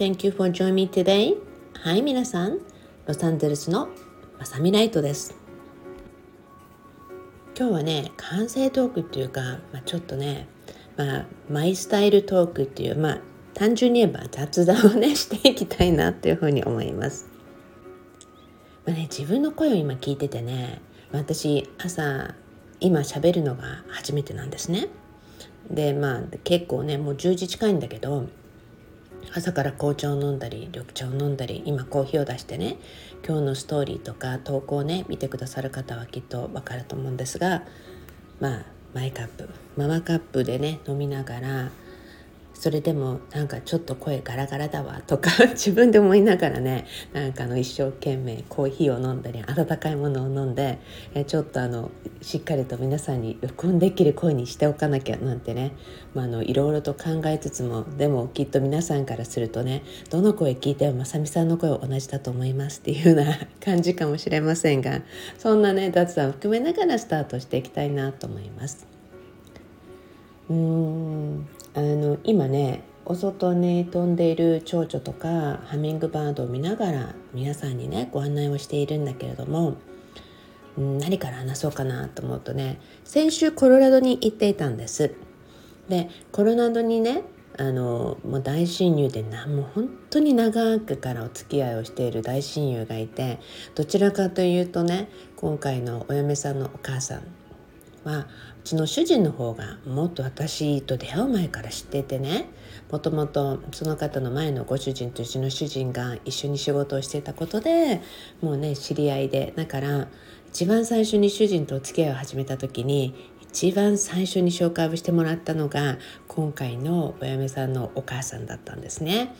Thank you for joining me today. はい、皆さん。ロサンゼルスのまさみライトです。今日はね、完成トークっていうか、まあ、ちょっとね、まあ、マイスタイルトークっていう、まあ、単純に言えば雑談をね、していきたいなっていうふうに思います。まあね、自分の声を今聞いててね、私、朝、今喋るのが初めてなんですね。でまあ結構ねもう10時近いんだけど朝から紅茶を飲んだり緑茶を飲んだり今コーヒーを出してね今日のストーリーとか投稿をね見てくださる方はきっと分かると思うんですがまあマイカップママカップでね飲みながらそれでもなんかちょっと声ガラガラだわとか 自分で思いながらねなんかあの一生懸命コーヒーを飲んだり温かいものを飲んでえちょっとあのしっかりと皆さんに録音できる声にしておかなきゃなんてね、まあ、のいろいろと考えつつもでもきっと皆さんからするとねどの声聞いてもまさみさんの声は同じだと思いますっていうような 感じかもしれませんがそんなね雑談を含めながらスタートしていきたいなと思います。うんあの今ねお外に飛んでいる蝶々とかハミングバードを見ながら皆さんにねご案内をしているんだけれども、何から話そうかなと思うとね先週コロラドに行っていたんです。でコロラドにねあのもう大親友でなもう本当に長くからお付き合いをしている大親友がいてどちらかというとね今回のお嫁さんのお母さんはうちの主人の方がもっと私と出会う前から知っててね。もともとその方の前のご主人とうちの主人が一緒に仕事をしてたことでもうね知り合いで。だから一番最初に主人とお付き合いを始めた時に一番最初に紹介をしてもらったのが今回のお嫁さんのお母さんだったんですね。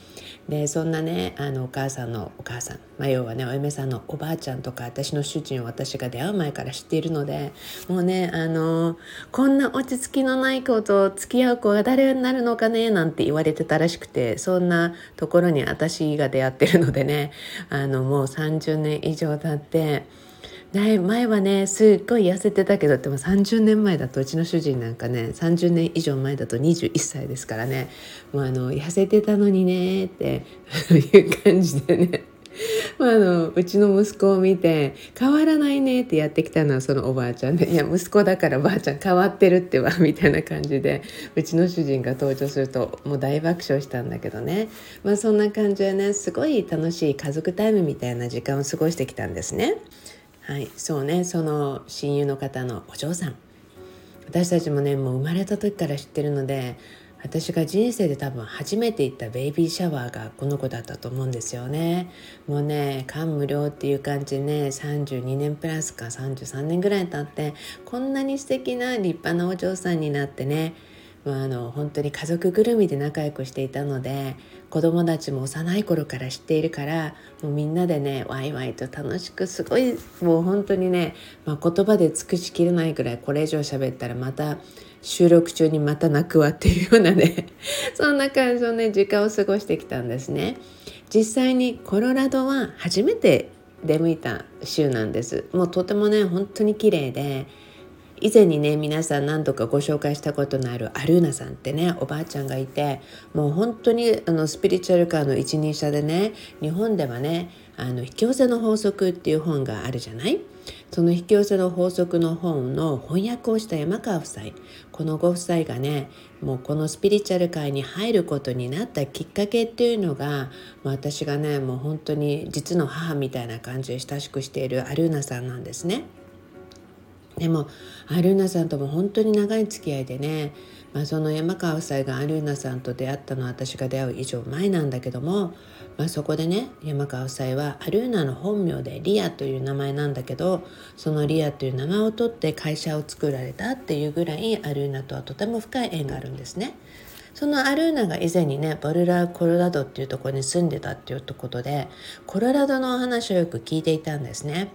でそんなねあのお母さんのお母さん、まあ、要はねお嫁さんのおばあちゃんとか私の主人を私が出会う前から知っているのでもうねあのこんな落ち着きのない子と付き合う子が誰になるのかねなんて言われてたらしくてそんなところに私が出会ってるのでねあのもう30年以上経って。前はねすっごい痩せてたけどでも30年前だとうちの主人なんかね30年以上前だと21歳ですからね。もうあの痩せてたのにねっていう感じでね。まあ、あのうちの息子を見て「変わらないね」ってやってきたのはそのおばあちゃんで「いや息子だからばあちゃん変わってるってば」みたいな感じでうちの主人が登場するともう大爆笑したんだけどね。まあそんな感じでねすごい楽しい家族タイムみたいな時間を過ごしてきたんですね。はいそうねその親友の方のお嬢さん。私たちもねもう生まれた時から知ってるので私が人生で多分初めて行ったベイビーシャワーがこの子だったと思うんですよね。もうね感無量っていう感じでね32年プラスか33年ぐらい経ってこんなに素敵な立派なお嬢さんになってねまあ、あの本当に家族ぐるみで仲良くしていたので子供たちも幼い頃から知っているからもうみんなでねワイワイと楽しくすごいもう本当にね、まあ、言葉で尽くしきれないぐらいこれ以上喋ったらまた収録中にまた泣くわっていうようなね そんな感じのね時間を過ごしてきたんですね。実際にコロラドは初めて出向いた州なんです。もうとてもね本当に綺麗で以前にね皆さん何度かご紹介したことのあるアルーナさんってねおばあちゃんがいてもう本当にあのスピリチュアル界の一人者でね日本ではねあの引き寄せの法則っていう本があるじゃない？その引き寄せの法則の本の翻訳をした山川夫妻このご夫妻がねもうこのスピリチュアル界に入ることになったきっかけっていうのが私がねもう本当に実の母みたいな感じで親しくしているアルーナさんなんですね。でもアルーナさんとも本当に長い付き合いでね、まあ、その山川夫妻がアルーナさんと出会ったのは私が出会う以上前なんだけども、まあ、そこでね山川夫妻はアルーナの本名でリアという名前なんだけどそのリアという名前を取って会社を作られたっていうぐらいアルーナとはとても深い縁があるんですね。そのアルーナが以前にねボルラ・コロラドっていうところに住んでたっていうことでコロラドのお話をよく聞いていたんですね。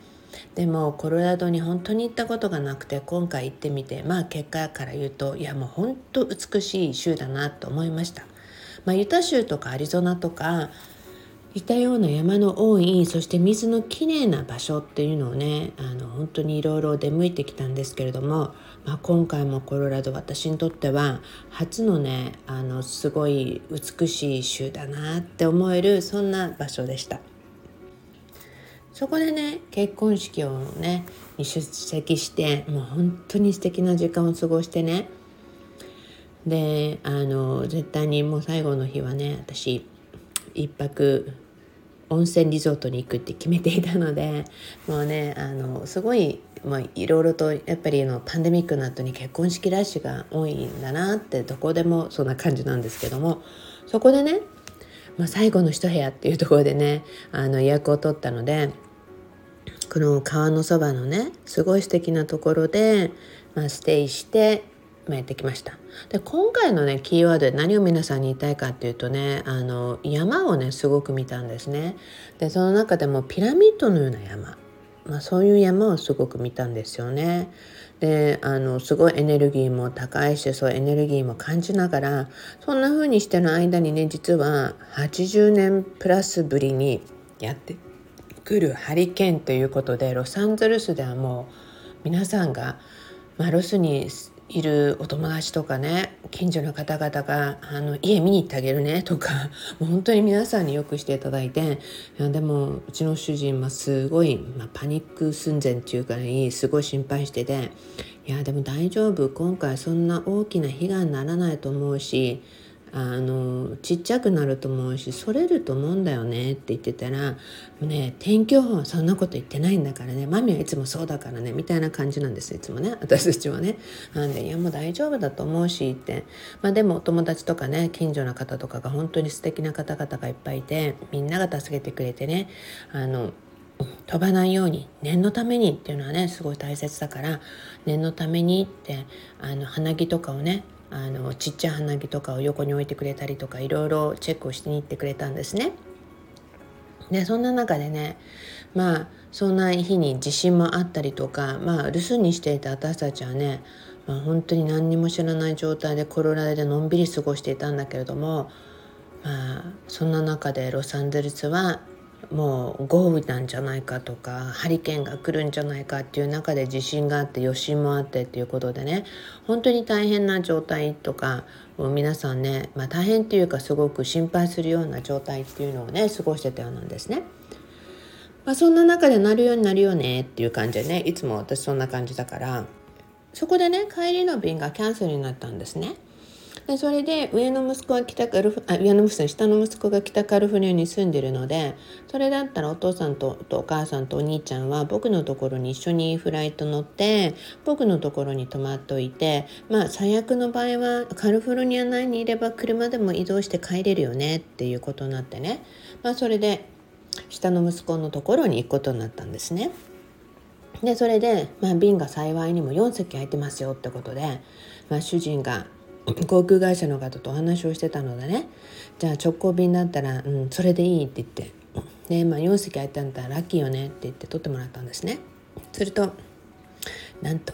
でもコロラドに本当に行ったことがなくて今回行ってみてまあ結果から言うといやもう本当美しい州だなと思いました。まあ、ユタ州とかアリゾナとかいたような山の多いそして水のきれいな場所っていうのをねあの本当にいろいろ出向いてきたんですけれども、まあ、今回もコロラド私にとっては初のねあのすごい美しい州だなって思えるそんな場所でした。そこでね結婚式をねに出席してもう本当に素敵な時間を過ごしてね。であの絶対にもう最後の日はね私一泊温泉リゾートに行くって決めていたのでもうねあのすごい、いろいろとやっぱりのパンデミックの後に結婚式ラッシュが多いんだなってどこでもそんな感じなんですけどもそこでね、まあ、最後の一部屋っていうところでねあの予約を取ったのでこの川のそばのねすごい素敵なところで、まあ、ステイしてまやってきました。で今回のねキーワードで何を皆さんに言いたいかっていうとねあの山をねすごく見たんですね。でその中でもピラミッドのような山、まあ、そういう山をすごく見たんですよね。であのすごいエネルギーも高いしそうエネルギーも感じながらそんな風にしてる間にね実は80年プラスぶりにやってくるハリケーンということでロサンゼルスではもう皆さんが、まあ、ロスにいるお友達とかね近所の方々があの家見に行ってあげるねとかもう本当に皆さんによくしていただいてでもうちの主人はすごい、まあ、パニック寸前っていうかいすごい心配してていやでも大丈夫今回そんな大きな被害にならないと思うしあのちっちゃくなると思うしそれると思うんだよねって言ってたらね天気予報はそんなこと言ってないんだからねマミはいつもそうだからねみたいな感じなんですいつもね私たちはね。なんでいやもう大丈夫だと思うしって。まあでもお友達とかね近所の方とかが本当に素敵な方々がいっぱいいてみんなが助けてくれてねあの飛ばないように念のためにっていうのはねすごい大切だから念のためにってあの花木とかをねあのちっちゃい花火とかを横に置いてくれたりとかいろいろチェックをしに行ってくれたんですね。でそんな中でねまあそんな日に地震もあったりとかまあ留守にしていた私たちはね、まあ、本当に何にも知らない状態でコロラドでのんびり過ごしていたんだけれどもまあそんな中でロサンゼルスはもう豪雨なんじゃないかとかハリケーンが来るんじゃないかっていう中で地震があって余震もあってっていうことでね本当に大変な状態とかもう皆さんね、まあ、大変っていうかすごく心配するような状態っていうのをね過ごしてたようなんですね。まあ、そんな中でなるようになるよねっていう感じでねいつも私そんな感じだからそこでね帰りの便がキャンセルになったんですね。でそれで上の息子は北カルフあ上の息子下の息子が北カリフォルニアに住んでるのでそれだったらお父さんとお母さんとお兄ちゃんは僕のところに一緒にフライト乗って僕のところに泊まっておいてまあ最悪の場合はカリフォルニア内にいれば車でも移動して帰れるよねっていうことになってねまあそれで下の息子のところに行くことになったんですね。でそれで、まあ、便が幸いにも4席空いてますよってことで、まあ、主人が航空会社の方とお話をしてたのでね。じゃあ直行便だったら、うん、それでいいって言って。で、まあ、4席空いたんだったらラッキーよねって言って取ってもらったんですね。するとなんと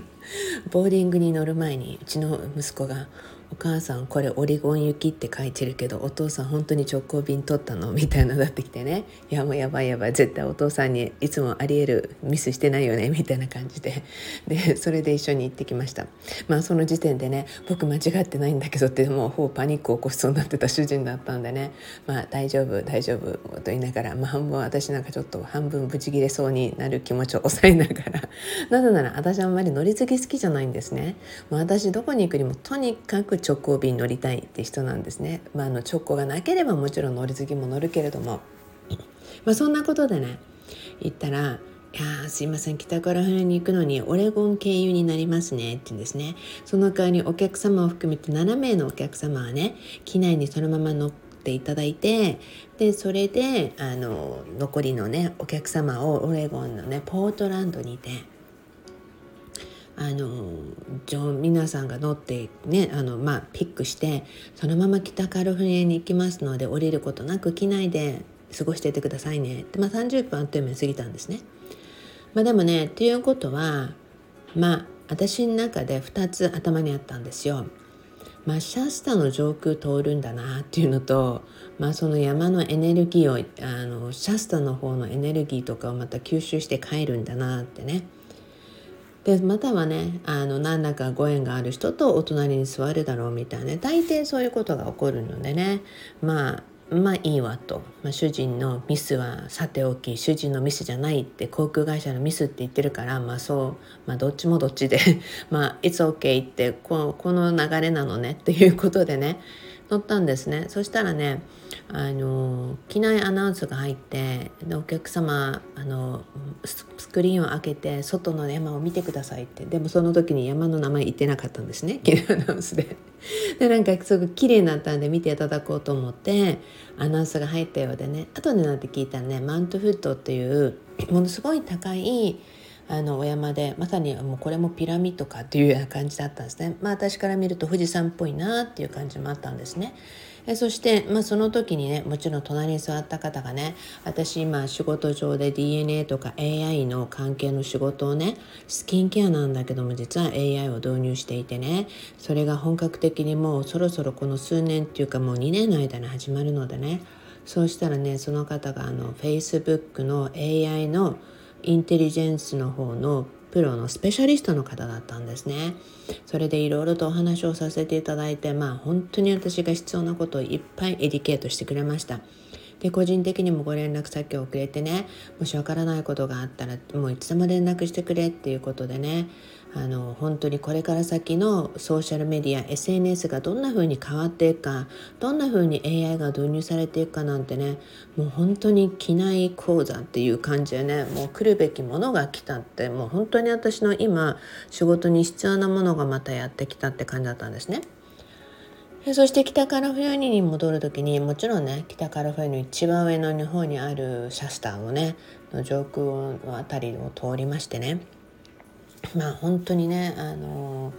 ボーディングに乗る前にうちの息子がお母さんこれオリゴン行きって書いてるけどお父さん本当に直行便取ったの？みたいななってきてねいやもうやばいやばい。絶対お父さんにいつもありえるミスしてないよね？みたいな感じで。でそれで一緒に行ってきました。まあその時点でね僕間違ってないんだけどってもうほぼパニックを起こしそうになってた主人だったんでね。まあ大丈夫大丈夫と言いながら、まあ、半分私なんかちょっと半分ブチギレそうになる気持ちを抑えながら。なぜなら私あんまり乗り継ぎ好きじゃないんですね、まあ、私どこに行くにもとにかく直行便乗りたいって人なんですね、まあ、あの直行がなければもちろん乗り継ぎも乗るけれども、まあ、そんなことでね行ったらいやすいません北から船に行くのにオレゴン経由になりますねって言うんですね。その代わりお客様を含めて7名のお客様はね機内にそのまま乗っていただいてでそれであの残りのねお客様をオレゴンのねポートランドにいてあの皆さんが乗ってねあの、まあ、ピックしてそのまま北カリフォルニアに行きますので降りることなく機内で過ごしててくださいねって、まあ、30分あっという間に過ぎたんですね。まあ、でもねっていうことはまあ私の中で2つ頭にあったんですよ。まあ、シャスタの上空通るんだなっていうのと、まあ、その山のエネルギーをあのシャスタの方のエネルギーとかをまた吸収して帰るんだなってねでまたはねあの何らかご縁がある人とお隣に座るだろうみたいな、ね、大抵そういうことが起こるのでね。まあまあいいわと、まあ、主人のミスはさておき主人のミスじゃないって航空会社のミスって言ってるからまあそう、まあ、どっちもどっちで。まあ「It's OK」ってここの流れなのねっていうことでね。乗ったんですね。そしたらねあの機内アナウンスが入ってでお客様あのスクリーンを開けて外の山を見てくださいって。でもその時に山の名前言ってなかったんですね。機内アナウンスで。でなんかすごく綺麗になったんで見ていただこうと思ってアナウンスが入ったようでね。後でなって聞いたらねマントフットっていうものすごい高いあのお山でまさにもうこれもピラミッドかっていうような感じだったんですね。まあ私から見ると富士山っぽいなっていう感じもあったんですね。えそして、まあ、その時にねもちろん隣に座った方がね私今仕事上で DNA とか AI の関係の仕事をねスキンケアなんだけども実は AI を導入していてねそれが本格的にもうそろそろこの数年っていうかもう2年の間に始まるのでねそうしたらねその方があの Facebook の AI のインテリジェンスの方のプロのスペシャリストの方だったんですね。それでいろいろとお話をさせていただいてまあ本当に私が必要なことをいっぱいエディケートしてくれました。で個人的にもご連絡先をくれてねもしわからないことがあったらもういつでも連絡してくれっていうことでねあの本当にこれから先のソーシャルメディア SNS がどんな風に変わっていくかどんな風に AI が導入されていくかなんてねもう本当に機内講座っていう感じでねもう来るべきものが来たってもう本当に私の今仕事に必要なものがまたやってきたって感じだったんですね。そして北カラフォルニアに戻る時にもちろんね北カラフォルニアの一番上の日本にあるシャスターをねの上空の辺りを通りましてね。まあ本当にねあの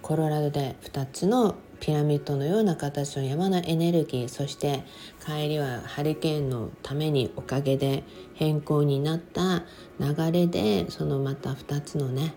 コロラドで2つのピラミッドのような形の山のエネルギーそして帰りはハリケーンのためにおかげで変更になった流れでそのまた2つのね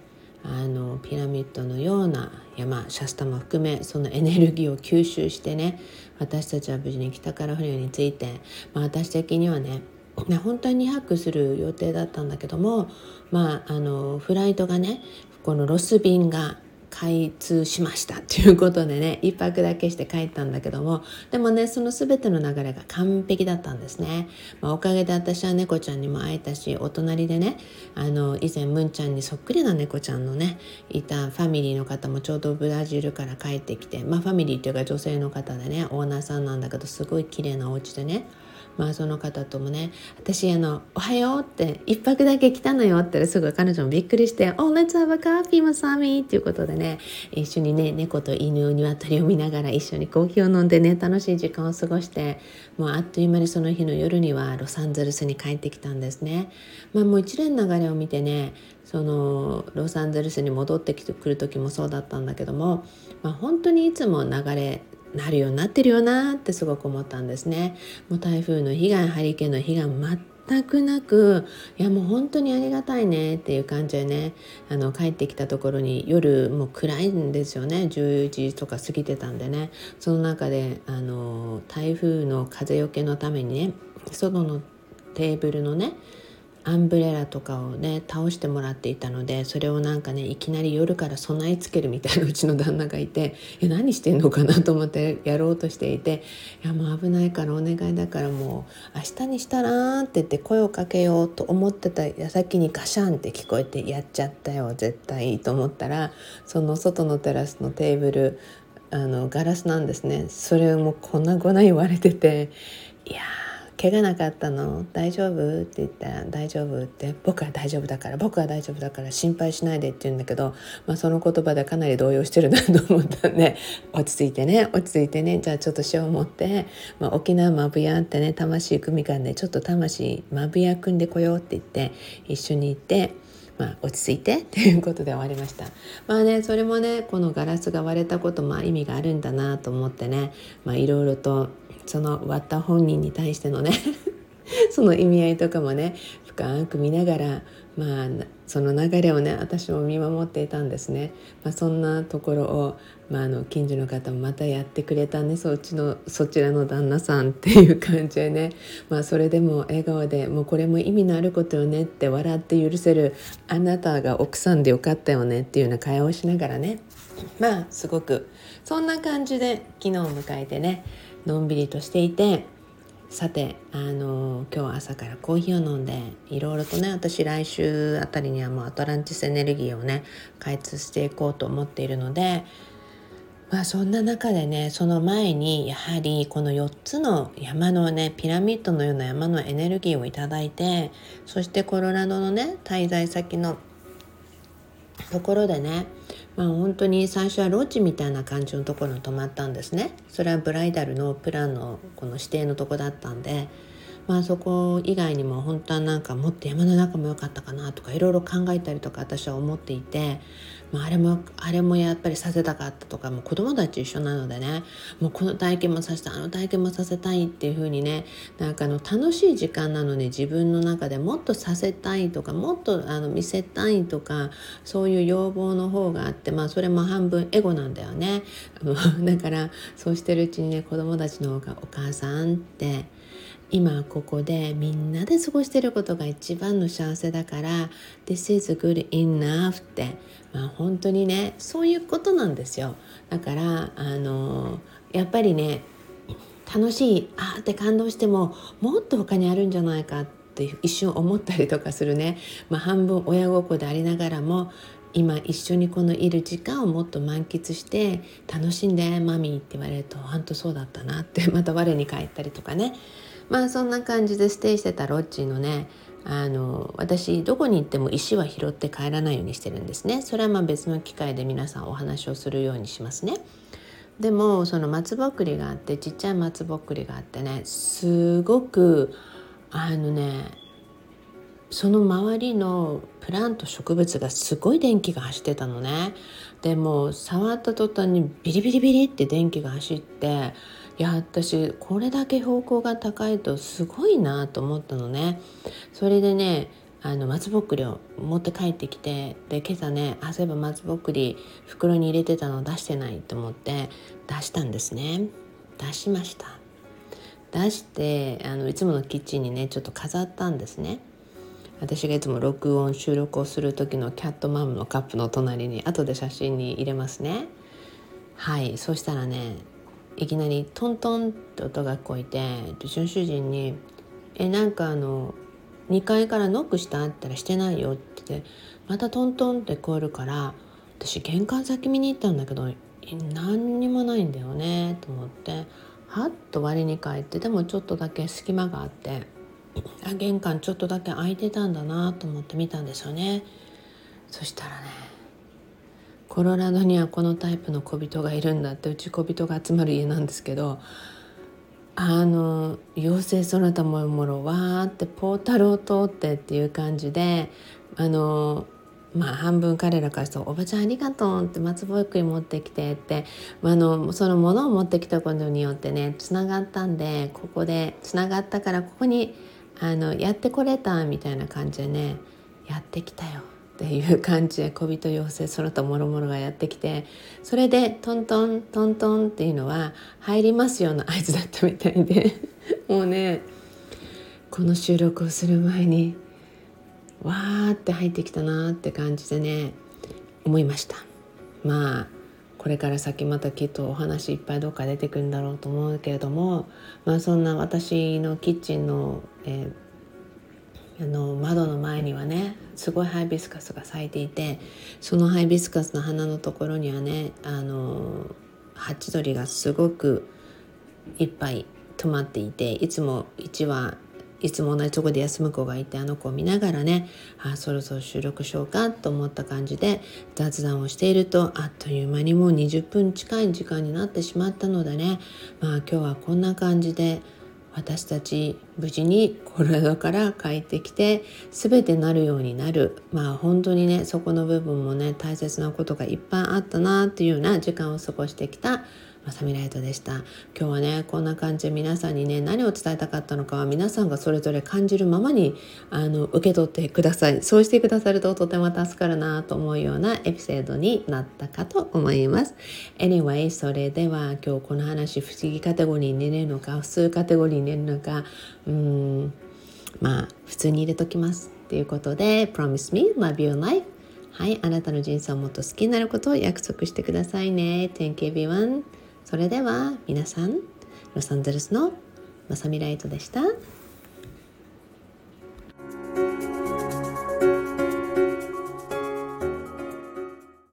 あのピラミッドのような山シャスタも含めそのエネルギーを吸収してね私たちは無事に北から船について、まあ、私的にはね本当に2泊する予定だったんだけども、まあ、あのフライトがねこのロス便が開通しましたっていうことでね1泊だけして帰ったんだけどもでもねその全ての流れが完璧だったんですね、まあ、おかげで私は猫ちゃんにも会えたしお隣でねあの以前ムンちゃんにそっくりな猫ちゃんのねいたファミリーの方もちょうどブラジルから帰ってきてまあファミリーっていうか女性の方でねオーナーさんなんだけどすごい綺麗なお家でねまあその方ともね私あの「おはよう」って「一泊だけ来たのよ」ってすぐ彼女もびっくりして「Oh let's have a coffee マサミ」っていうことでね一緒にね猫と犬鶏を見ながら一緒にコーヒーを飲んでね楽しい時間を過ごしてもうあっという間にその日の夜にはロサンゼルスに帰ってきたんですね。まあもう一連の流れを見てねそのロサンゼルスに戻ってきてくる時もそうだったんだけども、まあ、本当にいつも流れなるようになってるよなってすごく思ったんですね。もう台風の被害ハリケーンの被害全くなくいやもう本当にありがたいねっていう感じでねあの帰ってきたところに夜もう暗いんですよね10時とか過ぎてたんでねその中であの台風の風よけのためにね外のテーブルのねアンブレラとかをね倒してもらっていたのでそれをなんかねいきなり夜から備え付けるみたいなうちの旦那がいて「え何してんのかな?」と思ってやろうとしていて「いやもう危ないからお願いだからもう明日にしたら」って言って声をかけようと思ってた矢先にガシャンって聞こえて「やっちゃったよ絶対」と思ったらその外のテラスのテーブルあのガラスなんですねそれも粉々言われてていやー怪我なかったの？大丈夫?」って言ったら「大丈夫」って「僕は大丈夫だから僕は大丈夫だから心配しないで」って言うんだけど、まあ、その言葉でかなり動揺してるなと思ったんで「落ち着いてね落ち着いてねじゃあちょっと塩を持って、まあ、沖縄まぶやってね魂組みんでちょっと魂まぶや組んでこよう」って言って一緒に行って。まあ、落ち着いてっていうことで終わりましたまあねそれもねこのガラスが割れたことも意味があるんだなと思ってねまあいろいろとその割った本人に対してのね その意味合いとかもね深く見ながら、まあ、その流れをね私も見守っていたんですね、まあ、そんなところを、まあ、あの近所の方もまたやってくれたねそっちのそちらの旦那さんっていう感じでね、まあ、それでも笑顔でもうこれも意味のあることよねって笑って許せるあなたが奥さんでよかったよねっていうような会話をしながらねまあすごくそんな感じで昨日を迎えてねのんびりとしていてさてあの今日朝からコーヒーを飲んでいろいろとね私来週あたりにはもうアトランティスエネルギーをね開通していこうと思っているのでまあそんな中でねその前にやはりこの4つの山のねピラミッドのような山のエネルギーをいただいてそしてコロラドのね滞在先のところでねまあ本当に最初はロッジみたいな感じのところに泊まったんですね。それはブライダルのプランのこの指定のとこだったんでまあそこ以外にも本当はなんかもっと山の中も良かったかなとかいろいろ考えたりとか私は思っていてまあ、あれもあれもやっぱりさせたかったとかもう子供たち一緒なのでねもうこの体験もさせたあの体験もさせたいっていう風にねなんかあの楽しい時間なのに自分の中でもっとさせたいとかもっとあの見せたいとかそういう要望の方があってまあそれも半分エゴなんだよね。だからそうしてるうちにね子供たちの方が「お母さん」って今ここでみんなで過ごしてることが一番の幸せだから「This is good enough」って、まあ、本当にねそういうことなんですよ。だからあのやっぱりね楽しいあって感動してももっと他にあるんじゃないかって一瞬思ったりとかするね、まあ、半分親心でありながらも今一緒にこのいる時間をもっと満喫して楽しんでマミーって言われると本当そうだったなってまた我に返ったりとかね。まあそんな感じでステイしてたロッジのねあの私どこに行っても石は拾って帰らないようにしてるんですね。それはまあ別の機会で皆さんお話をするようにしますね。でもその松ぼっくりがあってちっちゃい松ぼっくりがあってねすごくあのねその周りのプラント植物がすごい電気が走ってたのね。でも触った途端にビリビリビリって電気が走っていや私これだけ標高が高いとすごいなと思ったのね。それでねあの松ぼっくりを持って帰ってきてで今朝ねあそういえば松ぼっくり袋に入れてたの出してないと思って出したんですね。出しました。出してあのいつものキッチンにねちょっと飾ったんですね。私がいつも録音収録をする時のキャットマムのカップの隣に後で写真に入れますね。はいそしたらねいきなりトントンって音が聞こえてうちの主人に「えなんかあの2階からノックした?」って言ったら「してないよ」って言ってまたトントンって聞こえるから私玄関先見に行ったんだけど何にもないんだよねと思ってはっと割に帰ってでもちょっとだけ隙間があってあ玄関ちょっとだけ開いてたんだなと思って見たんですよねそしたらねコロラドにはこのタイプの小人がいるんだってうち小人が集まる家なんですけどあの妖精そなたももろわーってポータルを通ってっていう感じであのまあ半分彼らからすると「おばちゃんありがとう」って松ぼっくり持ってきてってあのそのものを持ってきたことによってねつながったんでここでつながったからここにあのやってこれたみたいな感じでねやってきたよ。っていう感じで小人妖精その他もろもろがやってきてそれでトントントントンっていうのは入りますような合図だったみたいで もうねこの収録をする前にわーって入ってきたなって感じでね思いました。まあこれから先またきっとお話いっぱいどっか出てくるんだろうと思うけれどもまあそんな私のキッチンの、えーあの窓の前にはねすごいハイビスカスが咲いていてそのハイビスカスの花のところにはねあのハチドリがすごくいっぱい止まっていていつも1羽いつも同じとこで休む子がいてあの子を見ながらねあそろそろ収録しようかと思った感じで雑談をしているとあっという間にもう20分近い時間になってしまったのでねまあ今日はこんな感じで私たち無事にコロナから帰ってきて全てなるようになる。まあ本当にねそこの部分もね大切なことがいっぱいあったなっていうような時間を過ごしてきたまさみライトでした。今日はねこんな感じで皆さんにね何を伝えたかったのかは皆さんがそれぞれ感じるままにあの受け取ってください。そうしてくださるととても助かるなと思うようなエピソードになったかと思います。Anyway それでは今日この話不思議カテゴリーに入れるのか普通カテゴリーに入れるのかうんまあ普通に入れときます。ということで Promise me love your life. はい、あなたの人生をもっと好きになることを約束してくださいね。Thank you everyone. それでは皆さん、ロサンゼルスのまさみライトでした。